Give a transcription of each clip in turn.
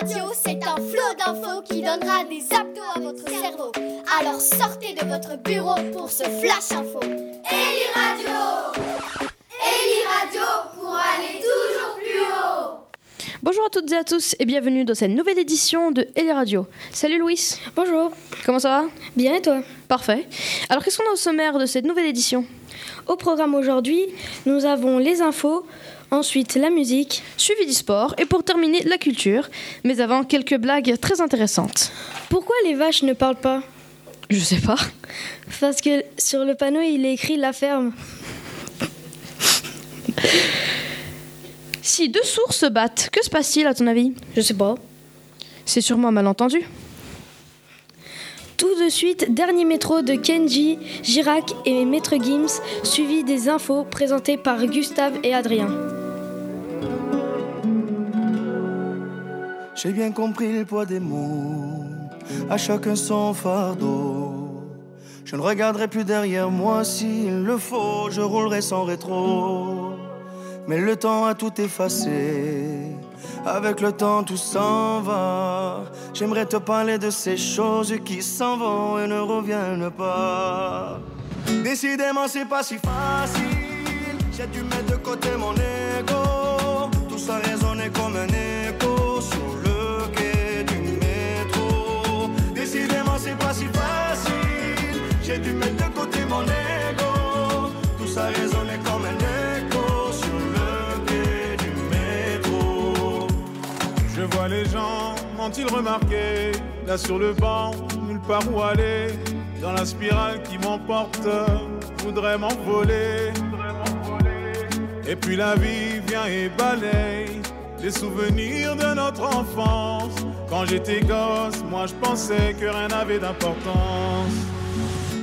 Radio, c'est un flot d'infos qui donnera des abdos à votre cerveau. Alors sortez de votre bureau pour ce flash info. Eli Radio Eli Radio pour aller toujours plus haut Bonjour à toutes et à tous et bienvenue dans cette nouvelle édition de Eli Radio. Salut Louis. Bonjour. Comment ça va? Bien et toi? Parfait. Alors qu'est-ce qu'on a au sommaire de cette nouvelle édition? Au programme aujourd'hui, nous avons les infos, ensuite la musique, Suivi du sport et pour terminer la culture. Mais avant, quelques blagues très intéressantes. Pourquoi les vaches ne parlent pas? Je sais pas. Parce que sur le panneau, il est écrit la ferme. Si deux sources se battent, que se passe-t-il à ton avis? Je sais pas. C'est sûrement un malentendu. Tout de suite, dernier métro de Kenji, Girac et Maître Gims, suivi des infos présentées par Gustave et Adrien. J'ai bien compris le poids des mots, à chacun son fardeau. Je ne regarderai plus derrière moi s'il le faut, je roulerai sans rétro. Mais le temps a tout effacé, avec le temps tout s'en va. J'aimerais te parler de ces choses qui s'en vont et ne reviennent pas. Décidément, c'est pas si facile. J'ai dû mettre de côté mon ego. Tout ça résonnait comme un écho J'ai dû mettre de côté mon ego. Tout ça résonnait comme un écho sur le quai du métro. Je vois les gens, m'ont-ils remarqué? Là sur le banc, nulle part où aller. Dans la spirale qui m'emporte, voudrais m'envoler. Et puis la vie vient et balaye Les souvenirs de notre enfance. Quand j'étais gosse, moi je pensais que rien n'avait d'importance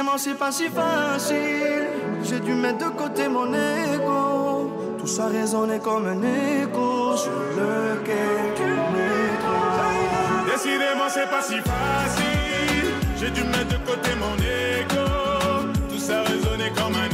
Décidément, c'est pas si facile. J'ai dû mettre de côté mon ego. Tout ça résonnait comme un écho sur le quai du métro. Décidément, c'est pas si facile. J'ai dû mettre de côté mon ego. Tout ça résonnait comme un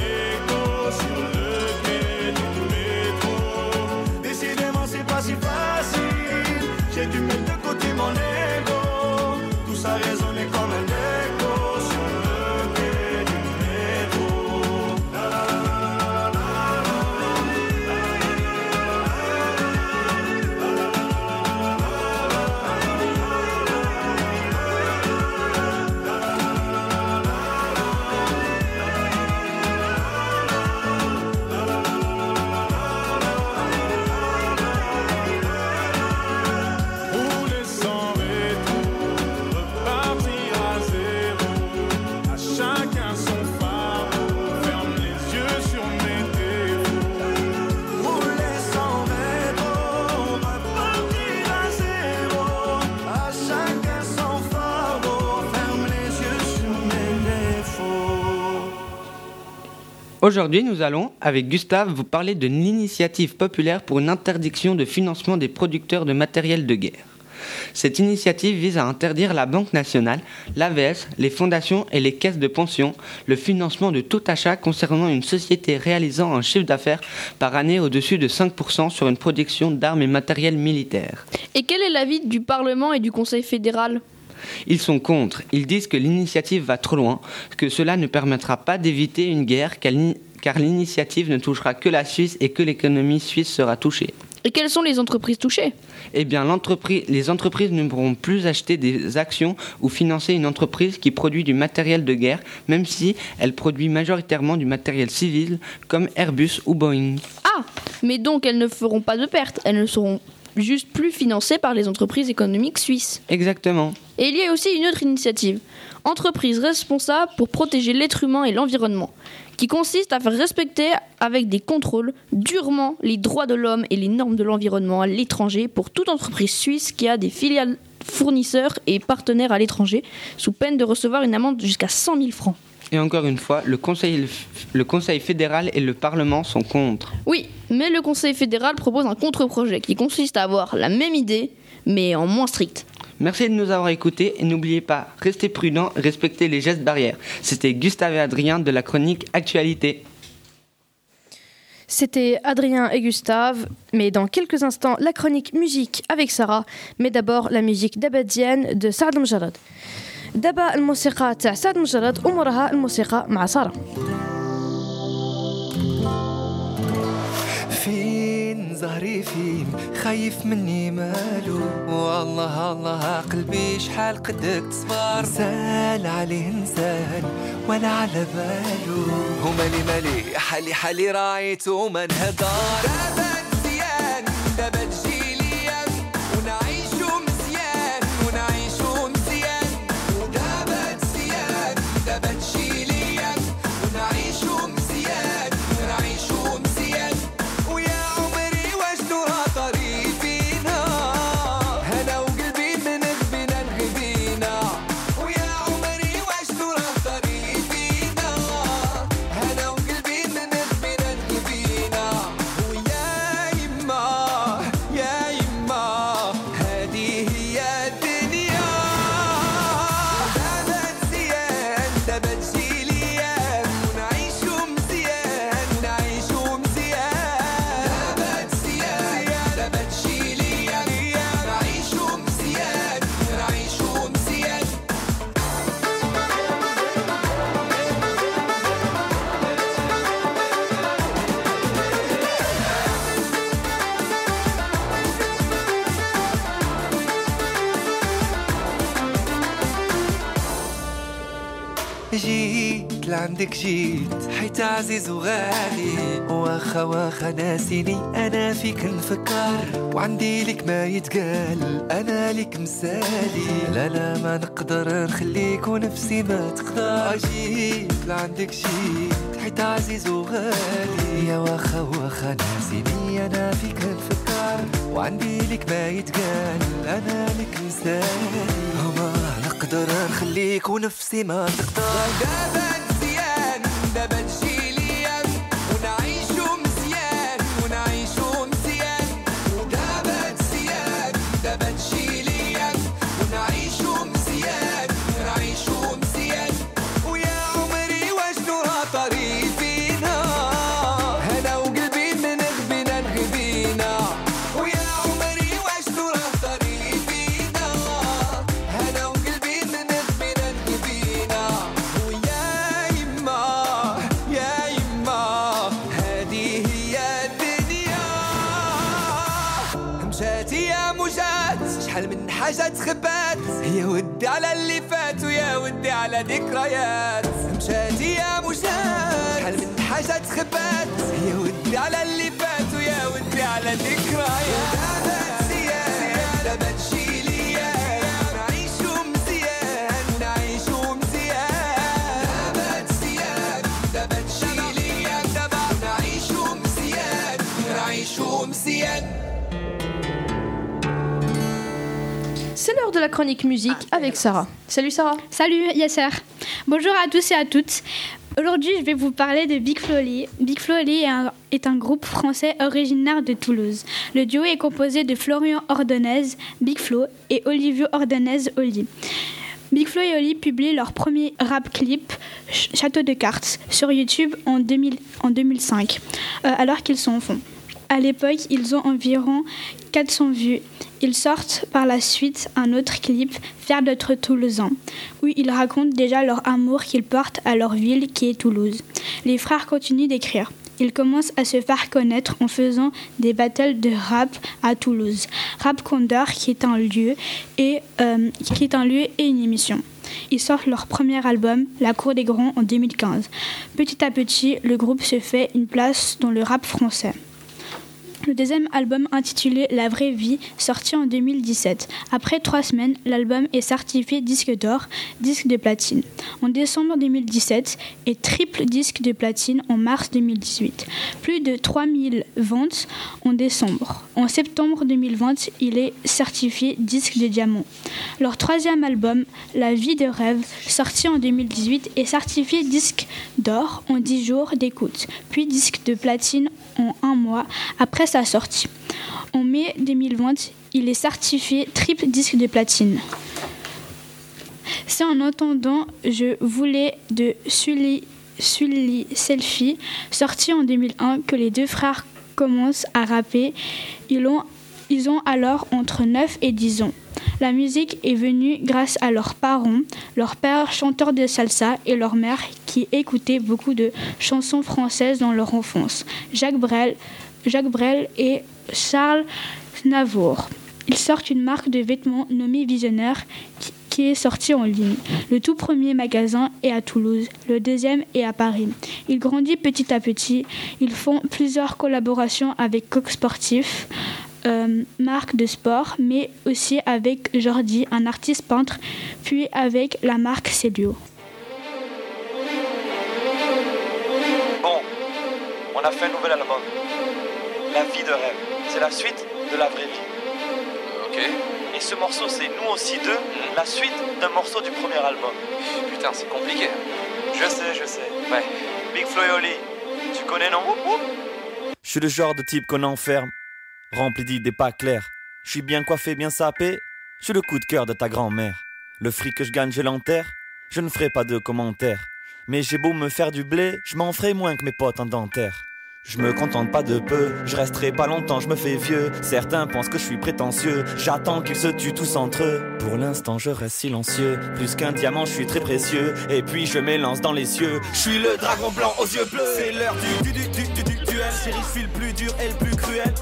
Aujourd'hui, nous allons, avec Gustave, vous parler de l'initiative populaire pour une interdiction de financement des producteurs de matériel de guerre. Cette initiative vise à interdire la Banque nationale, l'AVS, les fondations et les caisses de pension le financement de tout achat concernant une société réalisant un chiffre d'affaires par année au-dessus de 5% sur une production d'armes et matériel militaire. Et quel est l'avis du Parlement et du Conseil fédéral? Ils sont contre. Ils disent que l'initiative va trop loin, que cela ne permettra pas d'éviter une guerre, car l'initiative ne touchera que la Suisse et que l'économie suisse sera touchée. Et quelles sont les entreprises touchées? Eh bien, les entreprises ne pourront plus acheter des actions ou financer une entreprise qui produit du matériel de guerre, même si elle produit majoritairement du matériel civil comme Airbus ou Boeing. Ah Mais donc elles ne feront pas de pertes, elles ne seront juste plus financées par les entreprises économiques suisses. Exactement. Et il y a aussi une autre initiative, entreprise responsable pour protéger l'être humain et l'environnement, qui consiste à faire respecter avec des contrôles durement les droits de l'homme et les normes de l'environnement à l'étranger pour toute entreprise suisse qui a des filiales fournisseurs et partenaires à l'étranger, sous peine de recevoir une amende jusqu'à 100 000 francs. Et encore une fois, le Conseil, le Conseil fédéral et le Parlement sont contre. Oui, mais le Conseil fédéral propose un contre-projet qui consiste à avoir la même idée, mais en moins strict. Merci de nous avoir écoutés et n'oubliez pas, restez prudents, respectez les gestes barrières. C'était Gustave et Adrien de la chronique Actualité. C'était Adrien et Gustave, mais dans quelques instants, la chronique musique avec Sarah, mais d'abord la musique d'Abadienne de Saad Mjarad. دابا الموسيقى تاع سعد مجرد وموراها الموسيقى مع سارة. فين زهري فين؟ خايف مني مالو. والله الله قلبي شحال قدك تصبر. سال عليه نسال ولا على بالو. هو مالي مالي حالي حالي رايتو من هدار دابا مزيان دابا جيت لعندك جيت حيت عزيز وغالي. واخا واخا ناسيني أنا فيك نفكر. وعندي لك ما يتقال أنا لك مثالي. لا لا ما نقدر نخليك ونفسي ما تقدر. جيت لعندك جيت حيت عزيز وغالي. يا واخا واخا ناسيني أنا فيك نفكر. وعندي لك ما يتقال أنا لك مثالي. ما نقدر نخليك ونفسي ما تقدر. حاجة تخبات يا ودي على اللي فات ويا ودي على ذكريات. مشات يا مجات شحال من حاجة تخبات؟ يا ودي على اللي فات ويا ودي على ذكريات. L'heure de la chronique musique avec Sarah. Salut Sarah Salut Yasser. Bonjour à tous et à toutes. Aujourd'hui, je vais vous parler de Big Flo Oli. Big Flo Oli est un, est un groupe français originaire de Toulouse. Le duo est composé de Florian Ordonez, Big Flo, et Olivio Ordonez Oli. Big Flo et Oli publient leur premier rap clip, Ch- Château de cartes, sur YouTube en, 2000 en 2005, euh, alors qu'ils sont au fond. À l'époque, ils ont environ 400 vues. Ils sortent par la suite un autre clip, Faire d'être Toulousain, où ils racontent déjà leur amour qu'ils portent à leur ville qui est Toulouse. Les frères continuent d'écrire. Ils commencent à se faire connaître en faisant des battles de rap à Toulouse. Rap Condor, qui est un lieu euh, qui est un lieu et une émission. Ils sortent leur premier album, La Cour des Grands, en 2015. Petit à petit, le groupe se fait une place dans le rap français. Le deuxième album intitulé La vraie vie, sorti en 2017. Après trois semaines, l'album est certifié disque d'or, disque de platine. En décembre 2017 et triple disque de platine en mars 2018. Plus de 3000 ventes en décembre. En septembre 2020, il est certifié disque de diamant. Leur troisième album, La vie de rêve, sorti en 2018, est certifié disque d'or en 10 jours d'écoute, puis disque de platine en un mois sortie. En mai 2020, il est certifié triple disque de platine. C'est en entendant Je voulais de Sully, Sully Selfie, sorti en 2001, que les deux frères commencent à rapper. Ils ont, ils ont alors entre 9 et 10 ans. La musique est venue grâce à leurs parents, leur père chanteur de salsa et leur mère qui écoutait beaucoup de chansons françaises dans leur enfance, Jacques Brel, Jacques Brel et Charles Navour. Ils sortent une marque de vêtements nommée Visionnaire qui, est sortie en ligne. Le tout premier magasin est à Toulouse, le deuxième est à Paris. Ils grandissent petit à petit. Ils font plusieurs collaborations avec Coq Sportif, euh, marque de sport, mais aussi avec Jordi, un artiste peintre, puis avec la marque Célio. Bon, on a fait un nouvel album. La vie de rêve. C'est la suite de la vraie vie. Ok. Et ce morceau, c'est nous aussi deux, la suite d'un morceau du premier album. Putain, c'est compliqué. Je sais, je sais. Ouais. Big Flo et Oli, tu connais non? Je suis le genre de type qu'on enferme, rempli d'idées pas claires. Je suis bien coiffé, bien sapé. Je suis le coup de cœur de ta grand-mère. Le fric que je gagne, je l'enterre. Je ne ferai pas de commentaires. Mais j'ai beau me faire du blé, je m'en ferai moins que mes potes en dentaire. Je me contente pas de peu, je resterai pas longtemps, je me fais vieux. Certains pensent que je suis prétentieux, j'attends qu'ils se tuent tous entre eux. Pour l'instant, je reste silencieux, plus qu'un diamant, je suis très précieux. Et puis je m'élance dans les cieux, je suis le dragon blanc aux yeux bleus. C'est l'heure du, du, du, du, du, du duel, chérie, je le plus dur et le plus cruel.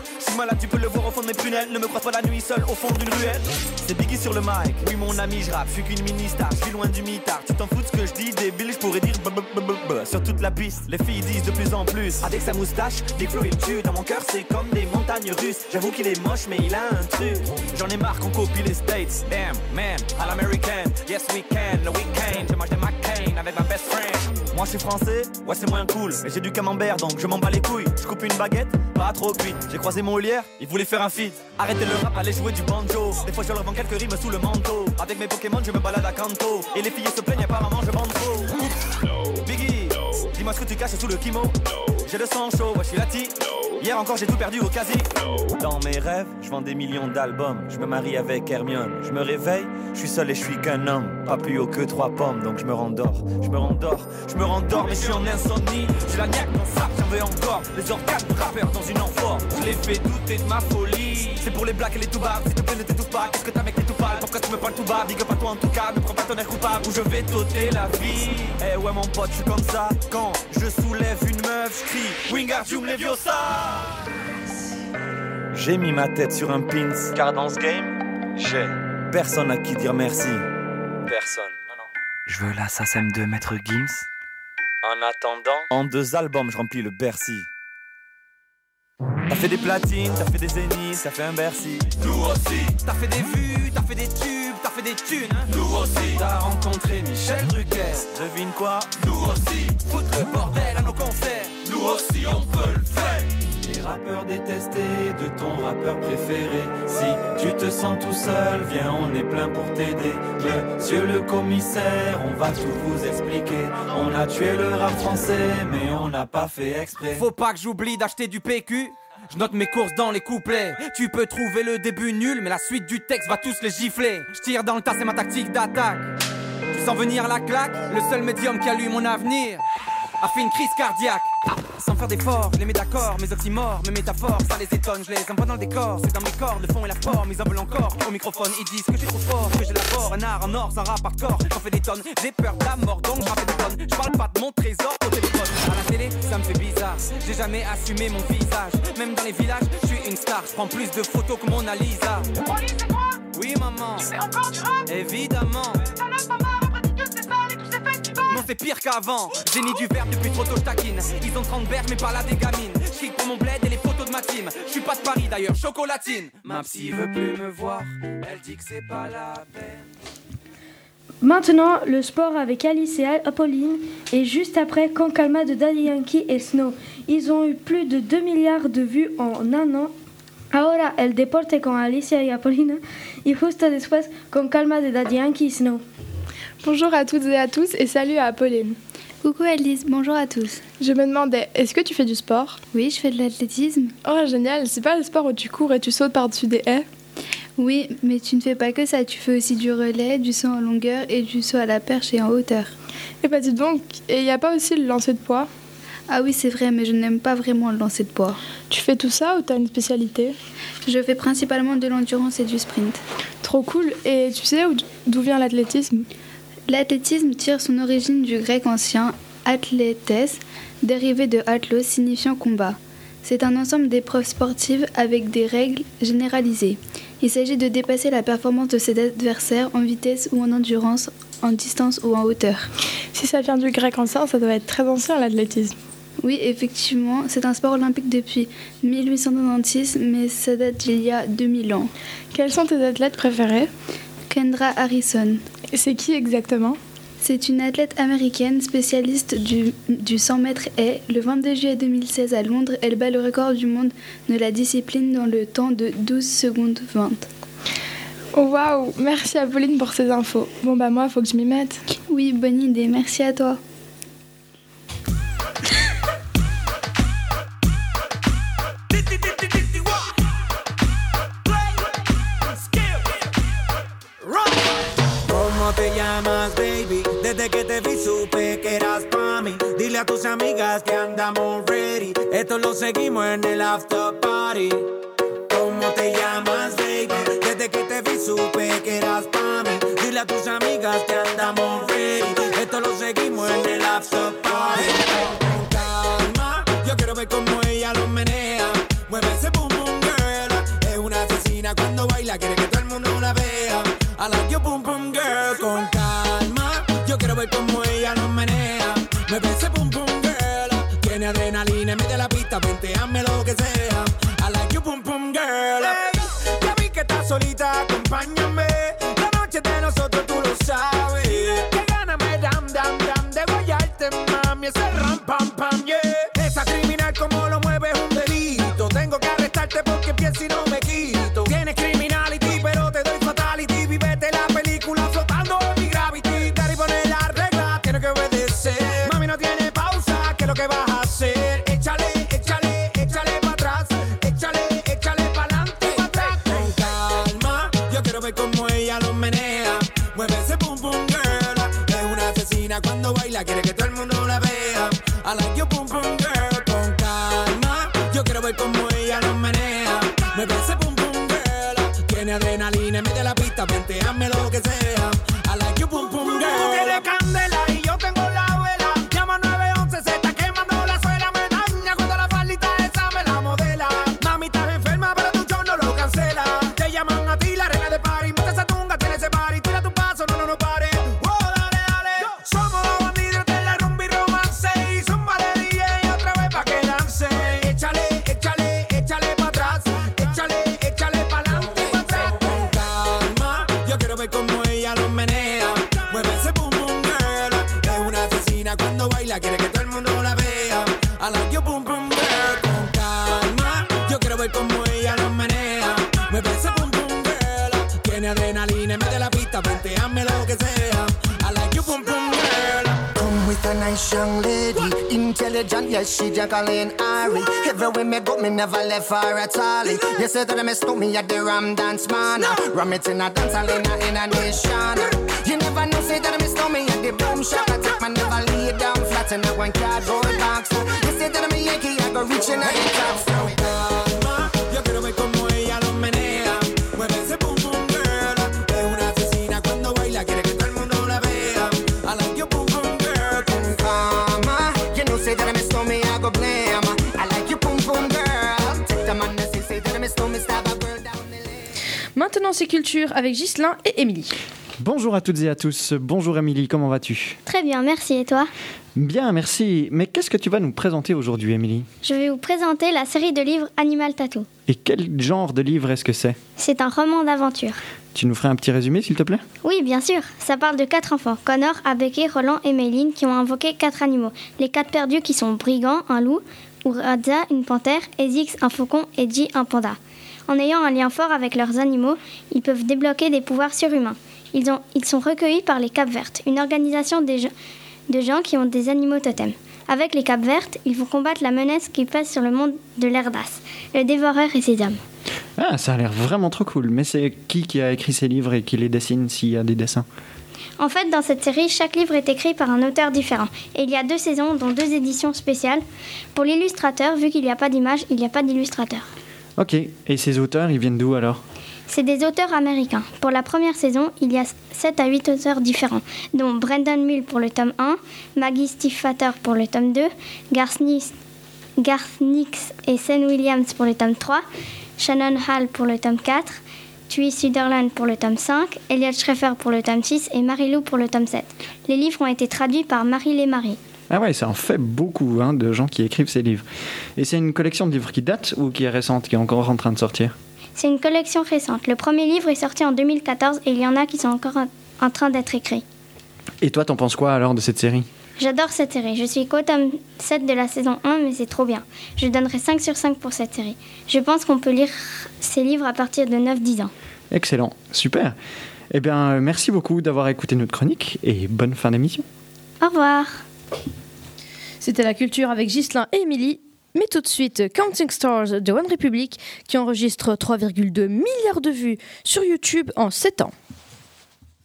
Tu peux le voir au fond de mes prunelles, ne me croise pas la nuit seul au fond d'une ruelle. C'est Biggie sur le mic, oui mon ami, je rappe, je qu'une mini-star, je suis loin du mitard. Tu t'en fous de ce que je dis, débile, je pourrais dire sur toute la piste. Les filles disent de plus en plus, avec sa moustache, des flots il tue. Dans mon cœur, c'est comme des montagnes russes. J'avoue qu'il est moche, mais il a un truc. J'en ai marre qu'on copie les States. Damn, man, à l'américaine. Yes, we can, le week-end. Je mange des McCain avec ma best friend. Moi, je suis français, ouais, c'est moins cool. Mais j'ai du camembert, donc je m'en bats les couilles. Je coupe une baguette, pas trop cuite. J'ai croisé Molière, il voulait faire un feat. Arrêtez le rap, allez jouer du banjo. Des fois, je leur vends quelques rimes sous le manteau. Avec mes Pokémon, je me balade à Kanto. Et les filles se plaignent, apparemment, je vends trop. Dis-moi ce que tu caches sous le kimo. J'ai le sang chaud, ouais, je suis lati. Hier encore, j'ai tout perdu au quasi. Dans mes rêves, je vends des millions d'albums. Je me marie avec Hermione. Je me réveille, je suis seul et je suis qu'un homme. Pas plus haut que trois pommes, donc je me rendors. Je me rendors, je me rendors, mais je suis en insomnie. J'ai la niaque dans ça, j'en veux encore. Les organes de rappeur dans une amphore. Je les fais douter de ma folie. C'est pour les blacks et les toubabs. S'il te plaît, ne t'étouffe pas. Qu'est-ce que t'as, mec, t'es tout pâle? Pourquoi tu me parles tout bas? Big up à toi en tout cas. Ne prends pas ton air coupable ou je vais t'ôter la vie. Eh ouais, mon pote, je suis comme ça. Quand je soulève une meuf, je crie Wingardium Leviosa. J'ai mis ma tête sur un pins. Car dans ce game, j'ai Personne à qui dire merci. personne. Non, non. Je veux la SACEM de Maître Gims. En attendant, En deux albums, je remplis le Bercy. T'as fait des platines, t'as fait des zéniths, t'as fait un Bercy. Nous aussi. T'as fait des vues, t'as fait des tubes, t'as fait des thunes. Hein Nous aussi. T'as rencontré Michel Drucker. Devine quoi? Nous aussi. Foutre le bordel à nos concerts. Les rappeurs détestés de ton rappeur préféré. Si tu te sens tout seul, viens, on est plein pour t'aider. Monsieur le commissaire, on va tout vous expliquer. On a tué le rap français, mais on n'a pas fait exprès. Faut pas que j'oublie d'acheter du PQ. Je note mes courses dans les couplets. Tu peux trouver le début nul, mais la suite du texte va tous les gifler. Je tire dans le tas, c'est ma tactique d'attaque. Tu sens venir la claque Le seul médium qui a lu mon avenir a fait une crise cardiaque. Sans faire d'efforts, je les mets d'accord, mes oxymores, mes métaphores, ça les étonne, je les envoie dans le décor, c'est dans mes corps, le fond et la forme, ils en veulent encore. Au microphone, ils disent que j'ai trop fort, que j'élabore un art en or, ça rap hardcore, j'en fais des tonnes, j'ai peur de la mort, donc j'en fais des tonnes. Je parle pas de mon trésor au téléphone, à la télé, ça me fait bizarre, j'ai jamais assumé mon visage, même dans les villages, je suis une star, je prends plus de photos que Mona Lisa. Oui maman, c'est encore du rap? Évidemment non c'est pire qu'avant Génie du verbe depuis trop tôt je taquine Ils ont 30 berges mais pas la des gamines Je pour mon bled et les photos de ma team Je suis pas de Paris d'ailleurs, chocolatine Ma psy veut plus me voir Elle dit que c'est pas la peine Maintenant, le sport avec Alice et Apolline et juste après Con Calma de Daddy Yankee et Snow. Ils ont eu plus de 2 milliards de vues en un an. Ahora el deporte con Alicia y Apolina y justo después con Calma de Daddy Yankee y Snow. Bonjour à toutes et à tous et salut à Apolline. Coucou Alice, bonjour à tous. Je me demandais, est-ce que tu fais du sport? Oui, je fais de l'athlétisme. Oh génial, c'est pas le sport où tu cours et tu sautes par-dessus des haies? Oui, mais tu ne fais pas que ça, tu fais aussi du relais, du saut en longueur et du saut à la perche et en hauteur. Et bah dis donc, et il n'y a pas aussi le lancer de poids? Ah oui, c'est vrai, mais je n'aime pas vraiment le lancer de poids. Tu fais tout ça ou t'as une spécialité? Je fais principalement de l'endurance et du sprint. Trop cool, et tu sais d'où vient l'athlétisme? L'athlétisme tire son origine du grec ancien athlétes, dérivé de atlos signifiant combat. C'est un ensemble d'épreuves sportives avec des règles généralisées. Il s'agit de dépasser la performance de ses adversaires en vitesse ou en endurance, en distance ou en hauteur. Si ça vient du grec ancien, ça doit être très ancien l'athlétisme. Oui, effectivement, c'est un sport olympique depuis 1896, mais ça date d'il y a 2000 ans. Quels sont tes athlètes préférés? Kendra Harrison. C'est qui exactement? C'est une athlète américaine spécialiste du, du 100 mètres haies. Le 22 juillet 2016 à Londres, elle bat le record du monde de la discipline dans le temps de 12 secondes 20. Oh waouh Merci à Pauline pour ces infos. Bon bah moi, faut que je m'y mette. Oui, bonne idée. Merci à toi. Dile a tus amigas que andamos ready. Esto lo seguimos en el after party. ¿Cómo te llamas, baby? Desde que te vi supe que eras pa' mí. Dile a tus amigas que andamos ready. Esto lo seguimos en el after party. Con calma, yo quiero ver cómo ella lo menea. Mueve ese boom boom girl. Es una asesina cuando baila, quiere que todo el mundo la vea. I like your boom boom girl con calma. Yo quiero ver cómo ella nos menea. Mueve ese boom boom girl. Tiene adrenalina de la pista, venteame lo que sea. I like your boom boom girl. Hey, ya vi que estás solita, acompáñame. Baila, quiere que todo el mundo la vea. I like your boom boom girl. Con calma, yo quiero ver cómo ella lo menea. Mueve ese boom boom girl. Tiene adrenalina de la pista, venteame lo que sea. En de la pista, venteame lo que sea. I like your boom boom girl. Come with a nice young lady, intelligent, yes, she Jacqueline Ari. Everywhere me go, me never left her at all. You say that me stole me at the Ram Dance Man. Ram it in a dance hall in a, nation. You never know, say that me stole me at the boom shop. I take my never lay down flat in a one cardboard box. You say that I'm a Yankee, I go reaching out the top. It. Calma, yo quiero ver cómo ella lo Maintenant, c'est culture avec Ghislain et Émilie. Bonjour à toutes et à tous. Bonjour Émilie, comment vas-tu? Très bien, merci. Et toi? Bien, merci. Mais qu'est-ce que tu vas nous présenter aujourd'hui, Émilie? Je vais vous présenter la série de livres Animal Tattoo. Et quel genre de livre est-ce que c'est? C'est un roman d'aventure. Tu nous ferais un petit résumé, s'il te plaît? Oui, bien sûr. Ça parle de quatre enfants, Connor, Abeke, Roland et Mayline, qui ont invoqué quatre animaux. Les quatre perdus qui sont Brigand, un loup, Uradza, une panthère, Ezix, un faucon et Ji, un panda. En ayant un lien fort avec leurs animaux, ils peuvent débloquer des pouvoirs surhumains. Ils, ont, ils sont recueillis par les Capes Vertes, une organisation gens- de gens qui ont des animaux totems. Avec les Capes Vertes, ils vont combattre la menace qui pèse sur le monde de l'Erdas, le dévoreur et ses hommes. Ah, ça a l'air vraiment trop cool. Mais c'est qui qui a écrit ces livres et qui les dessine s'il y a des dessins? En fait, dans cette série, chaque livre est écrit par un auteur différent. Et il y a deux saisons, dont deux éditions spéciales. Pour l'illustrateur, vu qu'il n'y a pas d'image, il n'y a pas d'illustrateur. Ok, et ces auteurs, ils viennent d'où alors? C'est des auteurs américains. Pour la première saison, il y a 7 à 8 auteurs différents, dont Brendan Mill pour le tome 1, Maggie Stiefvater pour le tome 2, Garth Nix, et Sen Williams pour le tome 3, Shannon Hall pour le tome 4, Tui Sutherland pour le tome 5, Elliot Schrefer pour le tome 6 et Marie-Lou pour le tome 7. Les livres ont été traduits par Marie Lémarie. Ah ouais, ça en fait beaucoup hein, de gens qui écrivent ces livres. Et c'est une collection de livres qui date ou qui est récente, qui est encore en train de sortir? C'est une collection récente. Le premier livre est sorti en 2014 et il y en a qui sont encore en- train d'être écrits. Et toi, t'en penses quoi alors de cette série? J'adore cette série. Je suis qu'au tome 7 de la saison 1, mais c'est trop bien. Je donnerai 5 sur 5 pour cette série. Je pense qu'on peut lire ces livres à partir de 9-10 ans. Excellent, super. Eh bien, merci beaucoup d'avoir écouté notre chronique et bonne fin d'émission. Au revoir. C'était la culture avec Ghislain et Émilie. Mais tout de suite, Counting Stars de One Republic qui enregistre 3,2 milliards de vues sur YouTube en 7 ans.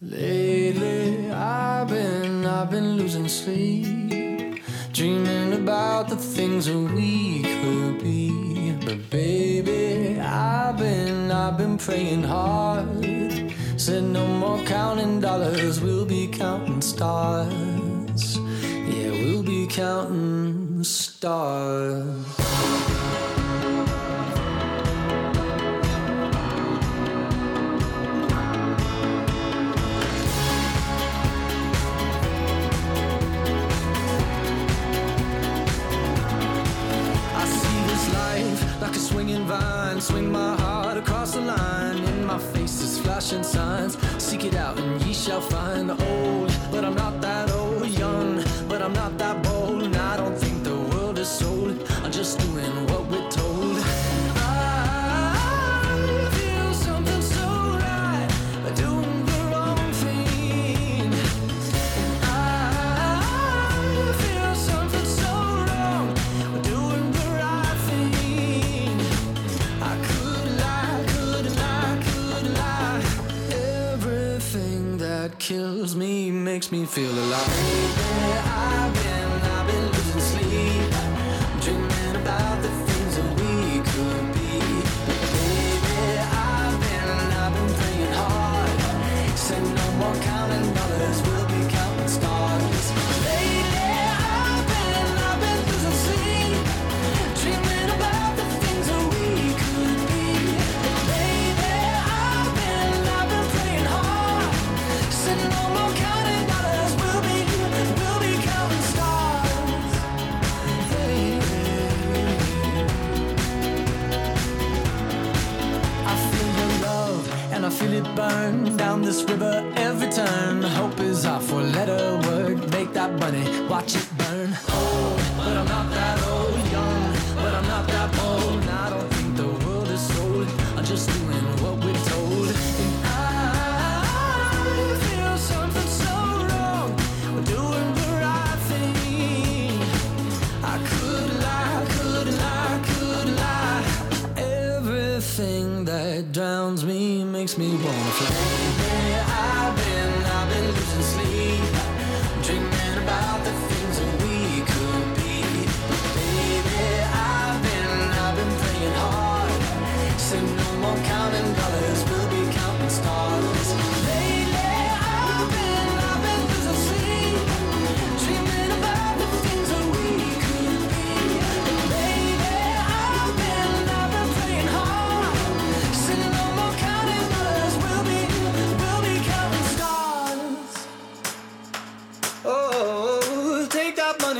Lately, I've been, I've been losing sleep, dreaming about the things that we could be. But baby, I've been, I've been praying hard. Said no more counting dollars, we'll be counting stars. Yeah, we'll be counting stars. I see this life like a swinging vine. Swing my heart across the line. In my face is flashing signs. Seek it out and ye shall find. the Old, but I'm I'm not that bold. And I don't think the world is sold. I'm just doing what we're told. I feel something so right. But doing the wrong thing. I feel something so wrong. Doing the right thing. I could lie, could lie, could lie. Everything that kills me makes me feel alive.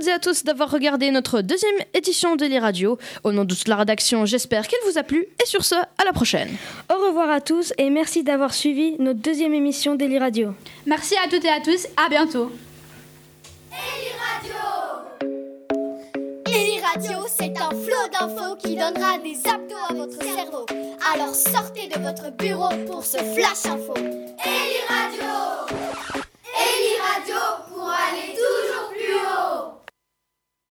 Toutes et à tous d'avoir regardé notre deuxième édition de Les Radio. Au nom de toute la rédaction, j'espère qu'elle vous a plu. Et sur ce, à la prochaine. Au revoir à tous et merci d'avoir suivi notre deuxième émission d'Eli Radio. Merci à toutes et à tous. À bientôt. Eli Radio, c'est un flot d'infos qui donnera des abdos à votre cerveau. Alors sortez de votre bureau pour ce flash info. Eli Radio Eli Radio